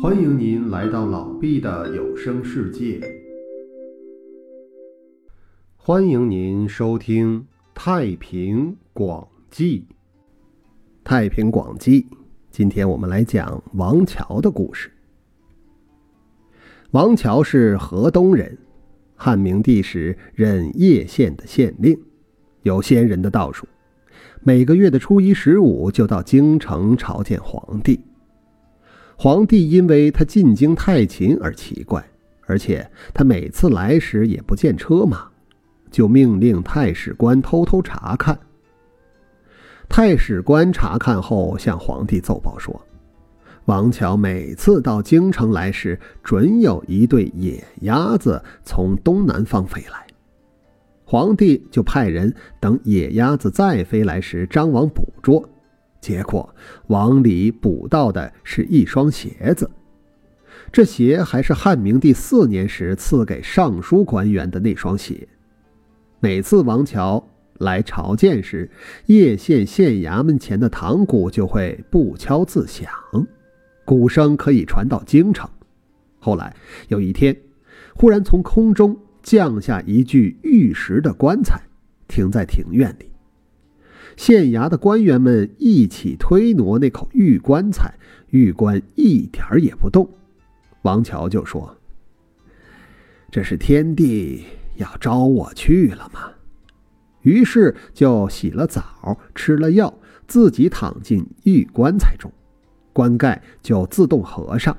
欢迎您来到老毕的有声世界。欢迎您收听《太平广记》。《太平广记》，今天我们来讲王乔的故事。王乔是河东人，汉明帝时任叶县的县令，有先人的道术，每个月的初一、十五就到京城朝见皇帝。皇帝因为他进京太勤而奇怪，而且他每次来时也不见车马，就命令太史官偷偷查看。太史官查看后，向皇帝奏报说，王乔每次到京城来时，准有一对野鸭子从东南方飞来。皇帝就派人等野鸭子再飞来时，张网捕捉。结果，王里补到的是一双鞋子，这鞋还是汉明帝四年时赐给尚书官员的那双鞋。每次王乔来朝见时，叶县县衙门前的堂鼓就会不敲自响，鼓声可以传到京城。后来有一天，忽然从空中降下一具玉石的棺材，停在庭院里。县衙的官员们一起推挪那口玉棺材，玉棺一点儿也不动。王乔就说：“这是天帝要招我去了吗？”于是就洗了澡，吃了药，自己躺进玉棺材中，棺盖就自动合上。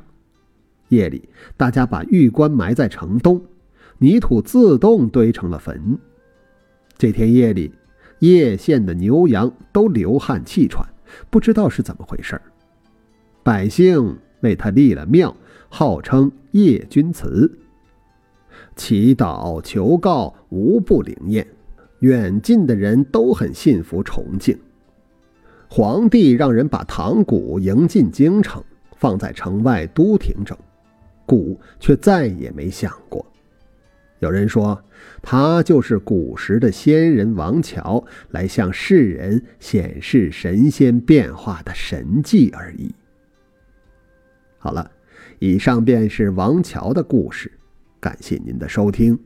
夜里，大家把玉棺埋在城东，泥土自动堆成了坟。这天夜里。叶县的牛羊都流汗气喘，不知道是怎么回事儿百姓为他立了庙，号称叶君祠，祈祷求告无不灵验，远近的人都很信服崇敬。皇帝让人把唐鼓迎进京城，放在城外都亭中，鼓却再也没响过。有人说，他就是古时的仙人王乔，来向世人显示神仙变化的神迹而已。好了，以上便是王乔的故事，感谢您的收听。